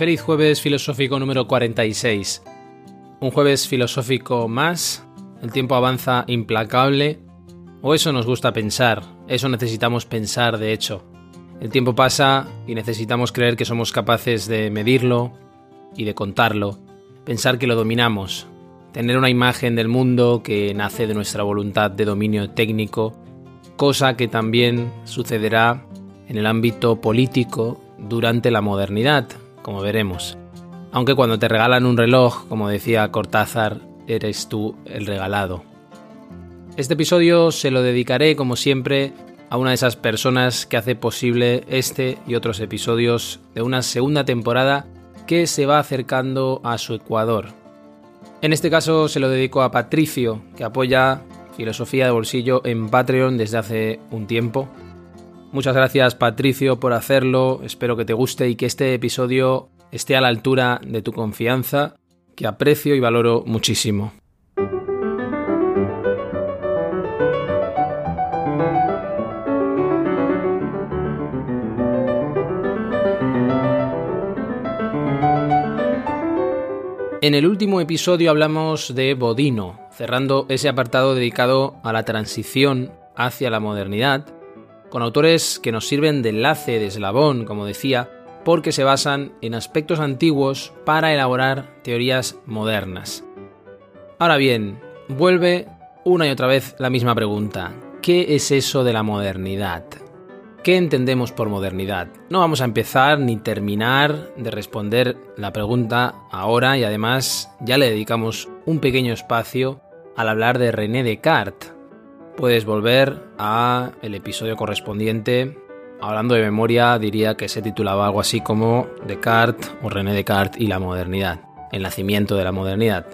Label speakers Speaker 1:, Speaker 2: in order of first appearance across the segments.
Speaker 1: Feliz jueves filosófico número 46. Un jueves filosófico más, el tiempo avanza implacable, o eso nos gusta pensar, eso necesitamos pensar de hecho. El tiempo pasa y necesitamos creer que somos capaces de medirlo y de contarlo, pensar que lo dominamos, tener una imagen del mundo que nace de nuestra voluntad de dominio técnico, cosa que también sucederá en el ámbito político durante la modernidad, como veremos. Aunque cuando te regalan un reloj, como decía Cortázar, eres tú el regalado. Este episodio se lo dedicaré, como siempre, a una de esas personas que hace posible este y otros episodios de una segunda temporada que se va acercando a su ecuador. En este caso se lo dedico a Patricio, que apoya Filosofía de Bolsillo en Patreon desde hace un tiempo Muchas gracias Patricio por hacerlo, espero que te guste y que este episodio esté a la altura de tu confianza, que aprecio y valoro muchísimo. En el último episodio hablamos de Bodino, cerrando ese apartado dedicado a la transición hacia la modernidad, con autores que nos sirven de enlace, de eslabón, como decía, porque se basan en aspectos antiguos para elaborar teorías modernas. Ahora bien, vuelve una y otra vez la misma pregunta. ¿Qué es eso de la modernidad? ¿Qué entendemos por modernidad? No vamos a empezar ni terminar de responder la pregunta ahora y además ya le dedicamos un pequeño espacio al hablar de René Descartes, puedes volver a el episodio correspondiente. Hablando de memoria, diría que se titulaba algo así como Descartes o René Descartes y la modernidad, el nacimiento de la modernidad.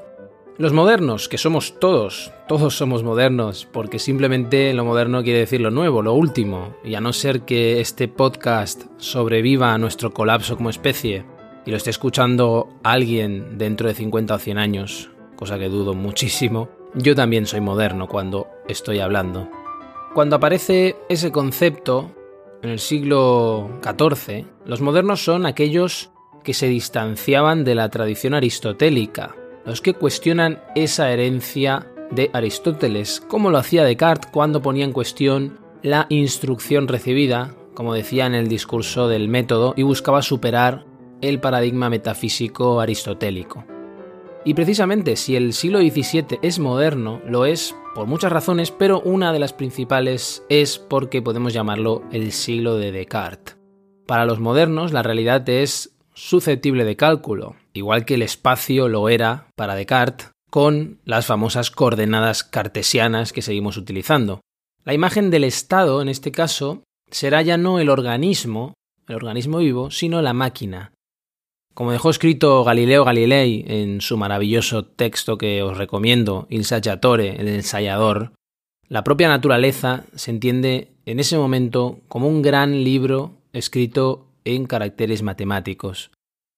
Speaker 1: Los modernos, que somos todos, todos somos modernos, porque simplemente lo moderno quiere decir lo nuevo, lo último, y a no ser que este podcast sobreviva a nuestro colapso como especie y lo esté escuchando alguien dentro de 50 o 100 años, cosa que dudo muchísimo, yo también soy moderno cuando estoy hablando. Cuando aparece ese concepto, en el siglo XIV, los modernos son aquellos que se distanciaban de la tradición aristotélica, los que cuestionan esa herencia de Aristóteles, como lo hacía Descartes cuando ponía en cuestión la instrucción recibida, como decía en el discurso del método, y buscaba superar el paradigma metafísico aristotélico. Y precisamente si el siglo XVII es moderno, lo es por muchas razones, pero una de las principales es porque podemos llamarlo el siglo de Descartes. Para los modernos la realidad es susceptible de cálculo, igual que el espacio lo era para Descartes con las famosas coordenadas cartesianas que seguimos utilizando. La imagen del Estado, en este caso, será ya no el organismo, el organismo vivo, sino la máquina, como dejó escrito Galileo Galilei en su maravilloso texto que os recomiendo, Il Saggiatore, el ensayador, la propia naturaleza se entiende en ese momento como un gran libro escrito en caracteres matemáticos.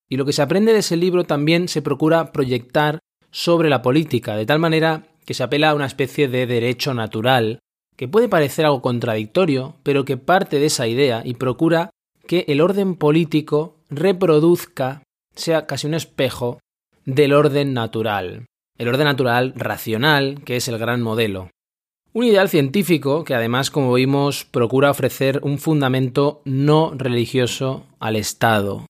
Speaker 1: Y lo que se aprende de ese libro también se procura proyectar sobre la política, de tal manera que se apela a una especie de derecho natural, que puede parecer algo contradictorio, pero que parte de esa idea y procura que el orden político reproduzca sea casi un espejo del orden natural, el orden natural racional, que es el gran modelo. Un ideal científico que además, como vimos, procura ofrecer un fundamento no religioso al Estado.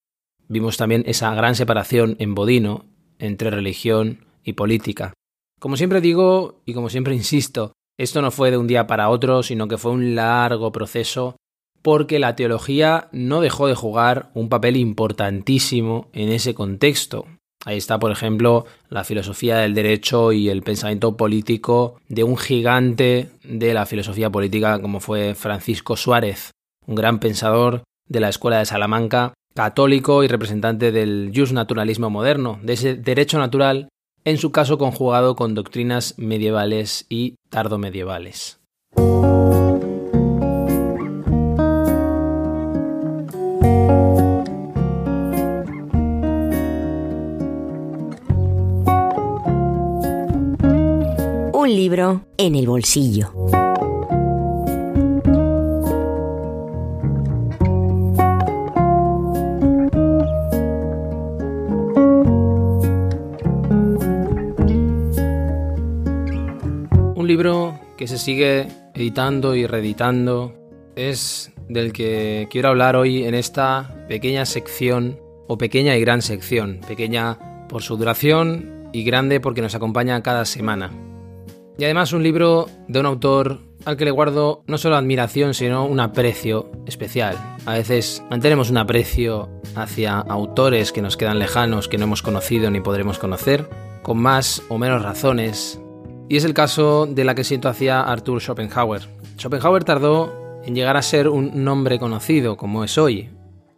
Speaker 1: Vimos también esa gran separación en Bodino entre religión y política. Como siempre digo y como siempre insisto, esto no fue de un día para otro, sino que fue un largo proceso porque la teología no dejó de jugar un papel importantísimo en ese contexto. Ahí está, por ejemplo, la filosofía del derecho y el pensamiento político de un gigante de la filosofía política como fue Francisco Suárez, un gran pensador de la Escuela de Salamanca, católico y representante del naturalismo moderno, de ese derecho natural, en su caso conjugado con doctrinas medievales y tardomedievales.
Speaker 2: Un libro en el bolsillo.
Speaker 1: libro que se sigue editando y reeditando es del que quiero hablar hoy en esta pequeña sección, o pequeña y gran sección, pequeña por su duración y grande porque nos acompaña cada semana. Y además un libro de un autor al que le guardo no solo admiración, sino un aprecio especial. A veces mantenemos un aprecio hacia autores que nos quedan lejanos, que no hemos conocido ni podremos conocer, con más o menos razones, y es el caso de la que siento hacia Arthur Schopenhauer. Schopenhauer tardó en llegar a ser un nombre conocido como es hoy.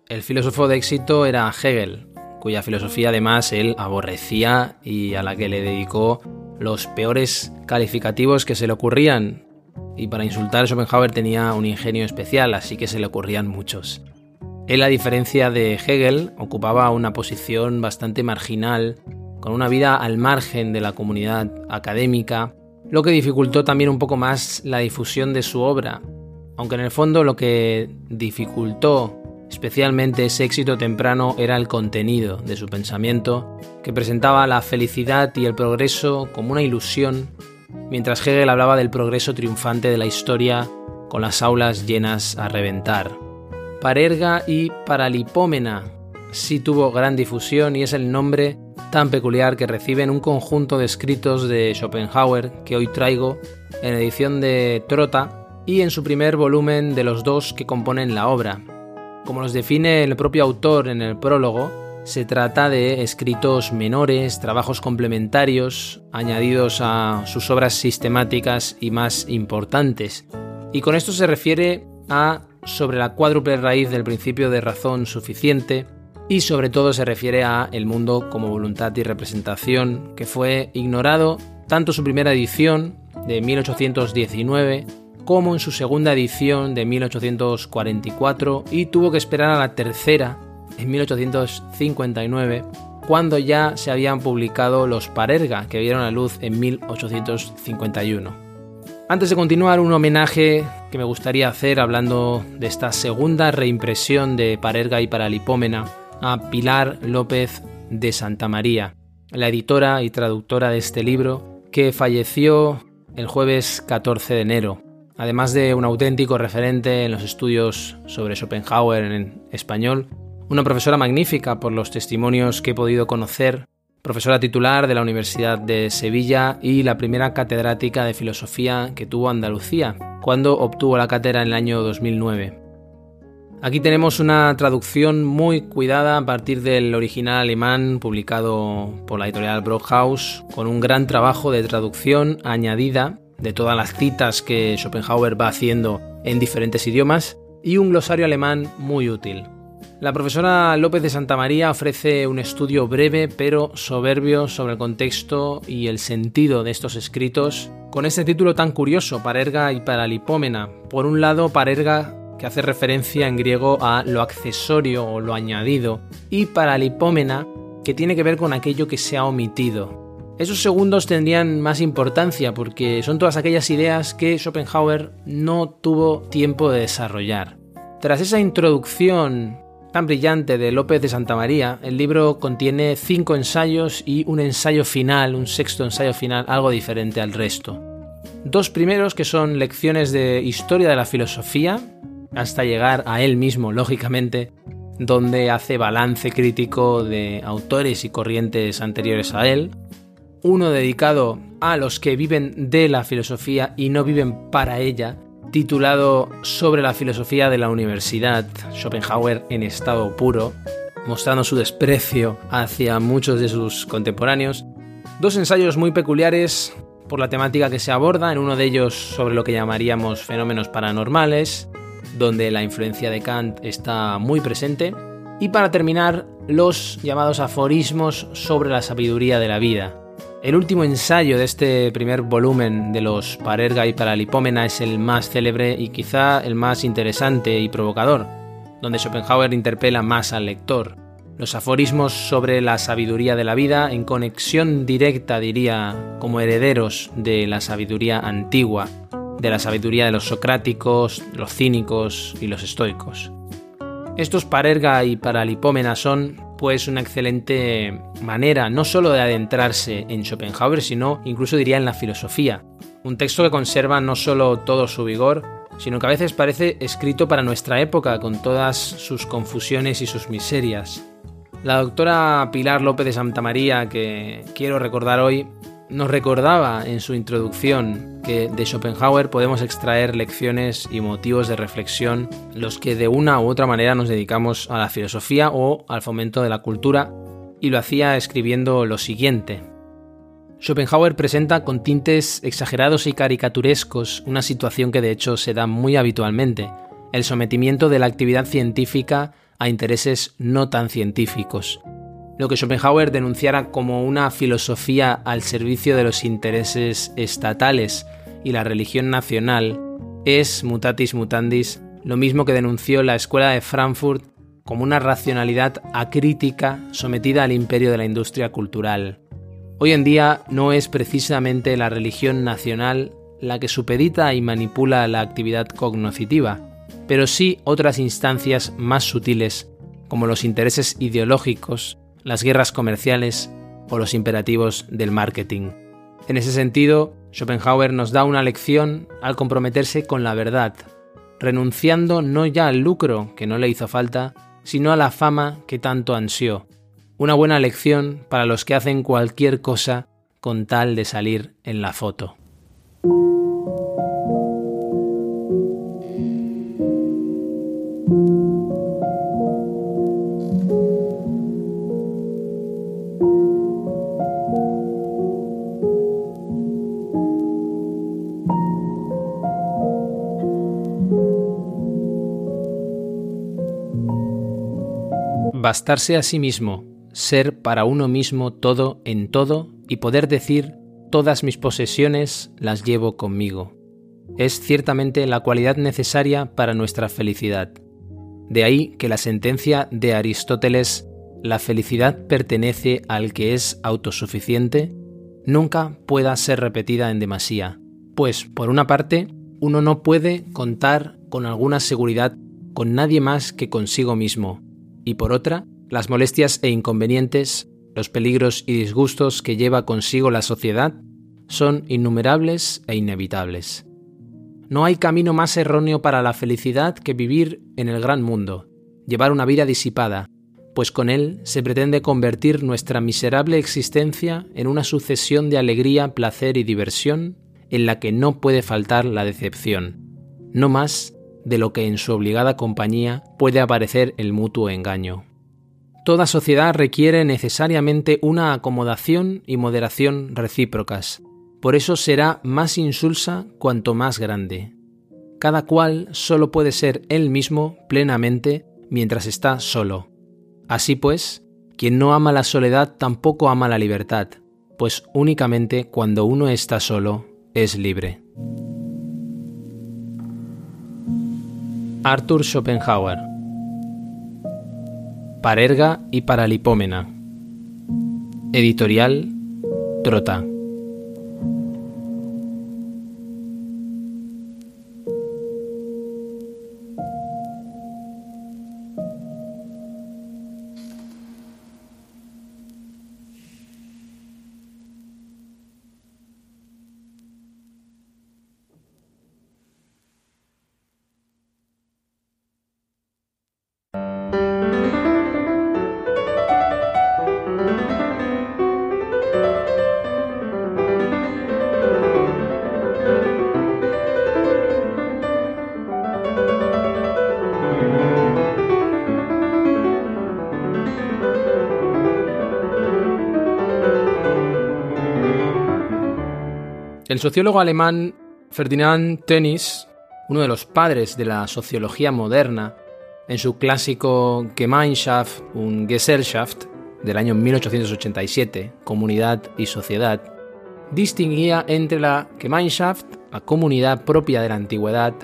Speaker 1: El filósofo de éxito era Hegel, cuya filosofía además él aborrecía y a la que le dedicó los peores calificativos que se le ocurrían. Y para insultar Schopenhauer tenía un ingenio especial, así que se le ocurrían muchos. Él, a diferencia de Hegel, ocupaba una posición bastante marginal con una vida al margen de la comunidad académica, lo que dificultó también un poco más la difusión de su obra, aunque en el fondo lo que dificultó especialmente ese éxito temprano era el contenido de su pensamiento, que presentaba la felicidad y el progreso como una ilusión, mientras Hegel hablaba del progreso triunfante de la historia con las aulas llenas a reventar. Parerga y Paralipómena sí tuvo gran difusión y es el nombre tan peculiar que reciben un conjunto de escritos de Schopenhauer que hoy traigo en edición de Trota y en su primer volumen de los dos que componen la obra. Como los define el propio autor en el prólogo, se trata de escritos menores, trabajos complementarios, añadidos a sus obras sistemáticas y más importantes. Y con esto se refiere a sobre la cuádruple raíz del principio de razón suficiente, y sobre todo se refiere a el mundo como voluntad y representación, que fue ignorado tanto su primera edición de 1819 como en su segunda edición de 1844 y tuvo que esperar a la tercera en 1859 cuando ya se habían publicado los Parerga que vieron la luz en 1851. Antes de continuar, un homenaje que me gustaría hacer hablando de esta segunda reimpresión de Parerga y Paralipómena a Pilar López de Santa María, la editora y traductora de este libro, que falleció el jueves 14 de enero. Además de un auténtico referente en los estudios sobre Schopenhauer en español, una profesora magnífica por los testimonios que he podido conocer, profesora titular de la Universidad de Sevilla y la primera catedrática de filosofía que tuvo Andalucía, cuando obtuvo la cátedra en el año 2009. Aquí tenemos una traducción muy cuidada a partir del original alemán publicado por la editorial Brockhaus, con un gran trabajo de traducción añadida de todas las citas que Schopenhauer va haciendo en diferentes idiomas y un glosario alemán muy útil. La profesora López de Santa María ofrece un estudio breve pero soberbio sobre el contexto y el sentido de estos escritos, con este título tan curioso, Parerga y Paralipómena. Por un lado, Parerga que hace referencia en griego a lo accesorio o lo añadido, y para lipómena, que tiene que ver con aquello que se ha omitido. Esos segundos tendrían más importancia porque son todas aquellas ideas que Schopenhauer no tuvo tiempo de desarrollar. Tras esa introducción tan brillante de López de Santa María, el libro contiene cinco ensayos y un ensayo final, un sexto ensayo final, algo diferente al resto. Dos primeros que son lecciones de historia de la filosofía, hasta llegar a él mismo, lógicamente, donde hace balance crítico de autores y corrientes anteriores a él, uno dedicado a los que viven de la filosofía y no viven para ella, titulado Sobre la filosofía de la universidad, Schopenhauer en estado puro, mostrando su desprecio hacia muchos de sus contemporáneos. Dos ensayos muy peculiares por la temática que se aborda, en uno de ellos sobre lo que llamaríamos fenómenos paranormales, donde la influencia de Kant está muy presente, y para terminar, los llamados aforismos sobre la sabiduría de la vida. El último ensayo de este primer volumen de los Parerga y Paralipómena es el más célebre y quizá el más interesante y provocador, donde Schopenhauer interpela más al lector. Los aforismos sobre la sabiduría de la vida en conexión directa, diría, como herederos de la sabiduría antigua, de la sabiduría de los socráticos, los cínicos y los estoicos. Estos parerga y paralipómena son pues una excelente manera no solo de adentrarse en Schopenhauer, sino incluso diría en la filosofía. Un texto que conserva no solo todo su vigor, sino que a veces parece escrito para nuestra época, con todas sus confusiones y sus miserias. La doctora Pilar López de Santa María, que quiero recordar hoy, nos recordaba en su introducción que de Schopenhauer podemos extraer lecciones y motivos de reflexión los que de una u otra manera nos dedicamos a la filosofía o al fomento de la cultura, y lo hacía escribiendo lo siguiente. Schopenhauer presenta con tintes exagerados y caricaturescos una situación que de hecho se da muy habitualmente, el sometimiento de la actividad científica a intereses no tan científicos, lo que Schopenhauer denunciara como una filosofía al servicio de los intereses estatales y la religión nacional es, mutatis mutandis, lo mismo que denunció la Escuela de Frankfurt como una racionalidad acrítica sometida al imperio de la industria cultural. Hoy en día no es precisamente la religión nacional la que supedita y manipula la actividad cognoscitiva, pero sí otras instancias más sutiles como los intereses ideológicos las guerras comerciales o los imperativos del marketing. En ese sentido, Schopenhauer nos da una lección al comprometerse con la verdad, renunciando no ya al lucro, que no le hizo falta, sino a la fama que tanto ansió. Una buena lección para los que hacen cualquier cosa con tal de salir en la foto. Bastarse a sí mismo, ser para uno mismo todo en todo y poder decir todas mis posesiones las llevo conmigo. Es ciertamente la cualidad necesaria para nuestra felicidad. De ahí que la sentencia de Aristóteles, la felicidad pertenece al que es autosuficiente, nunca pueda ser repetida en demasía, pues, por una parte, uno no puede contar con alguna seguridad con nadie más que consigo mismo, y por otra, las molestias e inconvenientes, los peligros y disgustos que lleva consigo la sociedad son innumerables e inevitables. No hay camino más erróneo para la felicidad que vivir en el gran mundo, llevar una vida disipada, pues con él se pretende convertir nuestra miserable existencia en una sucesión de alegría, placer y diversión en la que no puede faltar la decepción, no más de lo que en su obligada compañía puede aparecer el mutuo engaño. Toda sociedad requiere necesariamente una acomodación y moderación recíprocas, por eso será más insulsa cuanto más grande. Cada cual solo puede ser él mismo plenamente mientras está solo. Así pues, quien no ama la soledad tampoco ama la libertad, pues únicamente cuando uno está solo es libre. Arthur Schopenhauer. Parerga y Paralipómena. Editorial Trota. El sociólogo alemán Ferdinand Tönnies, uno de los padres de la sociología moderna, en su clásico Gemeinschaft und Gesellschaft del año 1887, Comunidad y Sociedad, distinguía entre la Gemeinschaft, la comunidad propia de la antigüedad,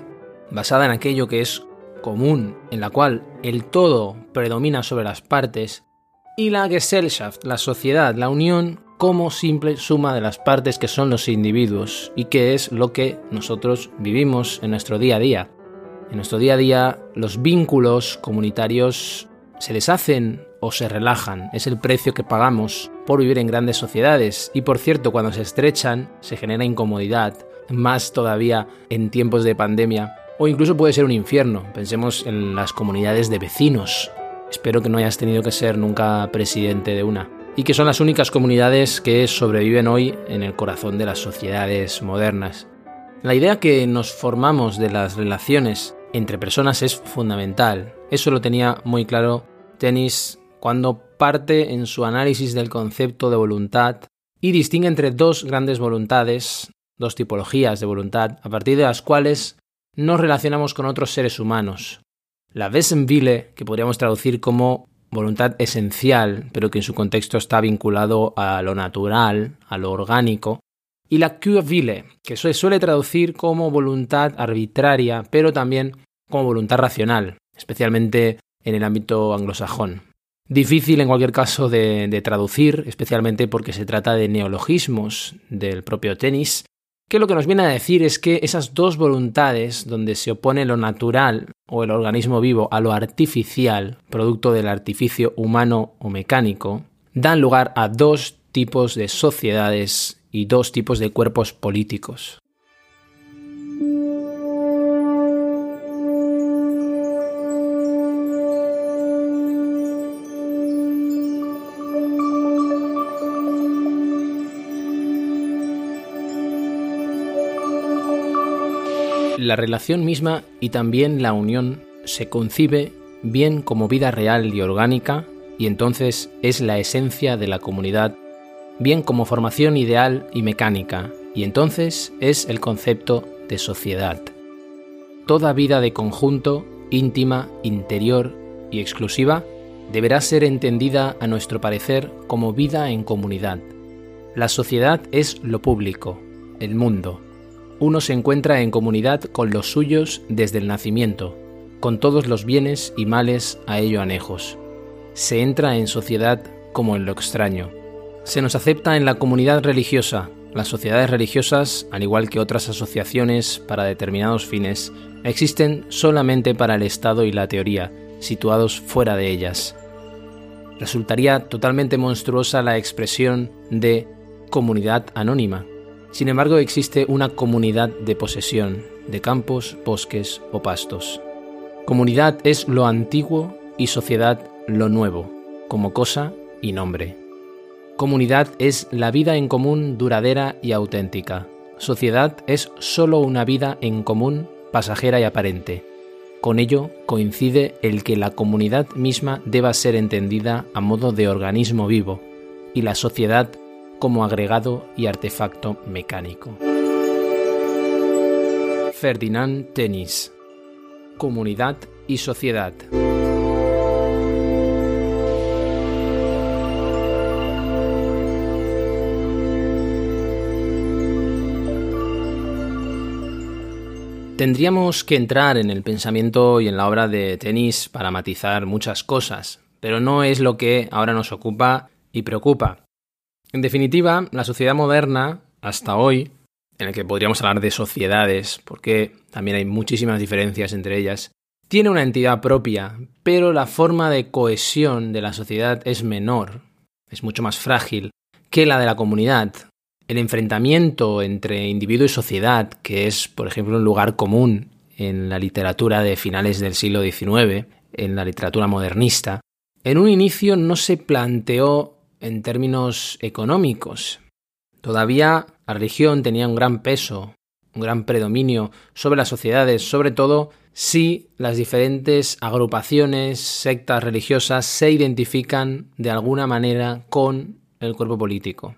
Speaker 1: basada en aquello que es común, en la cual el todo predomina sobre las partes, y la Gesellschaft, la sociedad, la unión como simple suma de las partes que son los individuos y que es lo que nosotros vivimos en nuestro día a día. En nuestro día a día los vínculos comunitarios se deshacen o se relajan. Es el precio que pagamos por vivir en grandes sociedades. Y por cierto, cuando se estrechan se genera incomodidad, más todavía en tiempos de pandemia. O incluso puede ser un infierno. Pensemos en las comunidades de vecinos. Espero que no hayas tenido que ser nunca presidente de una. Y que son las únicas comunidades que sobreviven hoy en el corazón de las sociedades modernas. La idea que nos formamos de las relaciones entre personas es fundamental. Eso lo tenía muy claro Tennis cuando parte en su análisis del concepto de voluntad y distingue entre dos grandes voluntades, dos tipologías de voluntad, a partir de las cuales nos relacionamos con otros seres humanos. La Wessenwille, que podríamos traducir como voluntad esencial, pero que en su contexto está vinculado a lo natural, a lo orgánico, y la Kurwille, que se suele traducir como voluntad arbitraria, pero también como voluntad racional, especialmente en el ámbito anglosajón. Difícil en cualquier caso de, traducir, especialmente porque se trata de neologismos del propio tenis, que lo que nos viene a decir es que esas dos voluntades, donde se opone lo natural o el organismo vivo a lo artificial, producto del artificio humano o mecánico, dan lugar a dos tipos de sociedades y dos tipos de cuerpos políticos. La relación misma y también la unión se concibe bien como vida real y orgánica y entonces es la esencia de la comunidad, bien como formación ideal y mecánica y entonces es el concepto de sociedad. Toda vida de conjunto, íntima, interior y exclusiva, deberá ser entendida a nuestro parecer como vida en comunidad. La sociedad es lo público, el mundo, uno se encuentra en comunidad con los suyos desde el nacimiento, con todos los bienes y males a ello anejos. Se entra en sociedad como en lo extraño. Se nos acepta en la comunidad religiosa. Las sociedades religiosas, al igual que otras asociaciones para determinados fines, existen solamente para el Estado y la teoría, situados fuera de ellas. Resultaría totalmente monstruosa la expresión de comunidad anónima, sin embargo, existe una comunidad de posesión, de campos, bosques o pastos. Comunidad es lo antiguo y sociedad lo nuevo, como cosa y nombre. Comunidad es la vida en común duradera y auténtica. Sociedad es sólo una vida en común pasajera y aparente. Con ello coincide el que la comunidad misma deba ser entendida a modo de organismo vivo y la sociedad como agregado y artefacto mecánico. Ferdinand Tenis Comunidad y sociedad. Tendríamos que entrar en el pensamiento y en la obra de Tenis para matizar muchas cosas, pero no es lo que ahora nos ocupa y preocupa. En definitiva, la sociedad moderna, hasta hoy, en la que podríamos hablar de sociedades, porque también hay muchísimas diferencias entre ellas, tiene una entidad propia, pero la forma de cohesión de la sociedad es menor, es mucho más frágil que la de la comunidad. El enfrentamiento entre individuo y sociedad, que es, por ejemplo, un lugar común en la literatura de finales del siglo XIX, en la literatura modernista, en un inicio no se planteó en términos económicos. Todavía la religión tenía un gran peso, un gran predominio sobre las sociedades, sobre todo si las diferentes agrupaciones, sectas religiosas se identifican de alguna manera con el cuerpo político.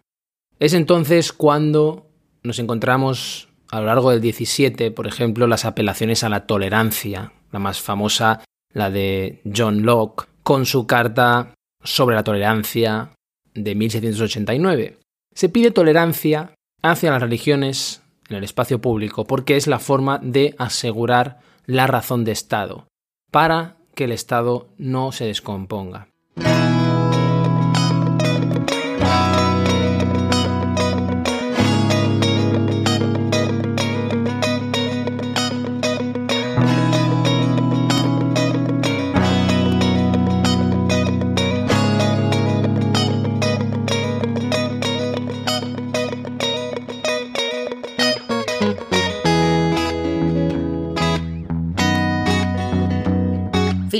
Speaker 1: Es entonces cuando nos encontramos a lo largo del 17, por ejemplo, las apelaciones a la tolerancia, la más famosa, la de John Locke, con su carta sobre la tolerancia de 1789. Se pide tolerancia hacia las religiones en el espacio público porque es la forma de asegurar la razón de Estado, para que el Estado no se descomponga.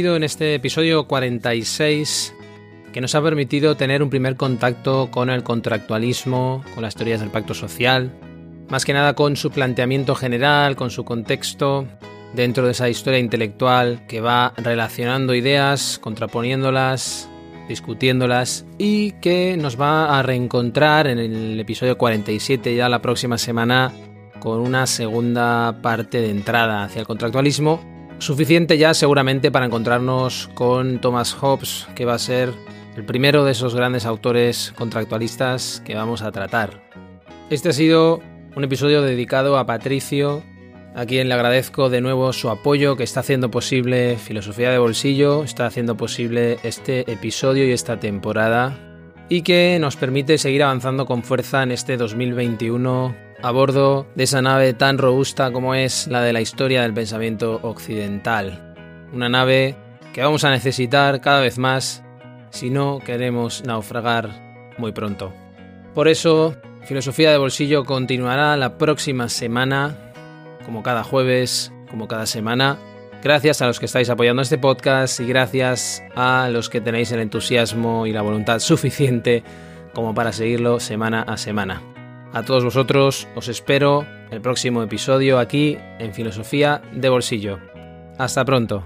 Speaker 1: En este episodio 46 que nos ha permitido tener un primer contacto con el contractualismo, con las teorías del pacto social, más que nada con su planteamiento general, con su contexto, dentro de esa historia intelectual que va relacionando ideas, contraponiéndolas, discutiéndolas y que nos va a reencontrar en el episodio 47 ya la próxima semana con una segunda parte de entrada hacia el contractualismo Suficiente ya seguramente para encontrarnos con Thomas Hobbes, que va a ser el primero de esos grandes autores contractualistas que vamos a tratar. Este ha sido un episodio dedicado a Patricio, a quien le agradezco de nuevo su apoyo que está haciendo posible Filosofía de Bolsillo, está haciendo posible este episodio y esta temporada y que nos permite seguir avanzando con fuerza en este 2021 a bordo de esa nave tan robusta como es la de la historia del pensamiento occidental. Una nave que vamos a necesitar cada vez más si no queremos naufragar muy pronto. Por eso, Filosofía de Bolsillo continuará la próxima semana, como cada jueves, como cada semana. Gracias a los que estáis apoyando este podcast y gracias a los que tenéis el entusiasmo y la voluntad suficiente como para seguirlo semana a semana. A todos vosotros os espero el próximo episodio aquí en Filosofía de Bolsillo. Hasta pronto.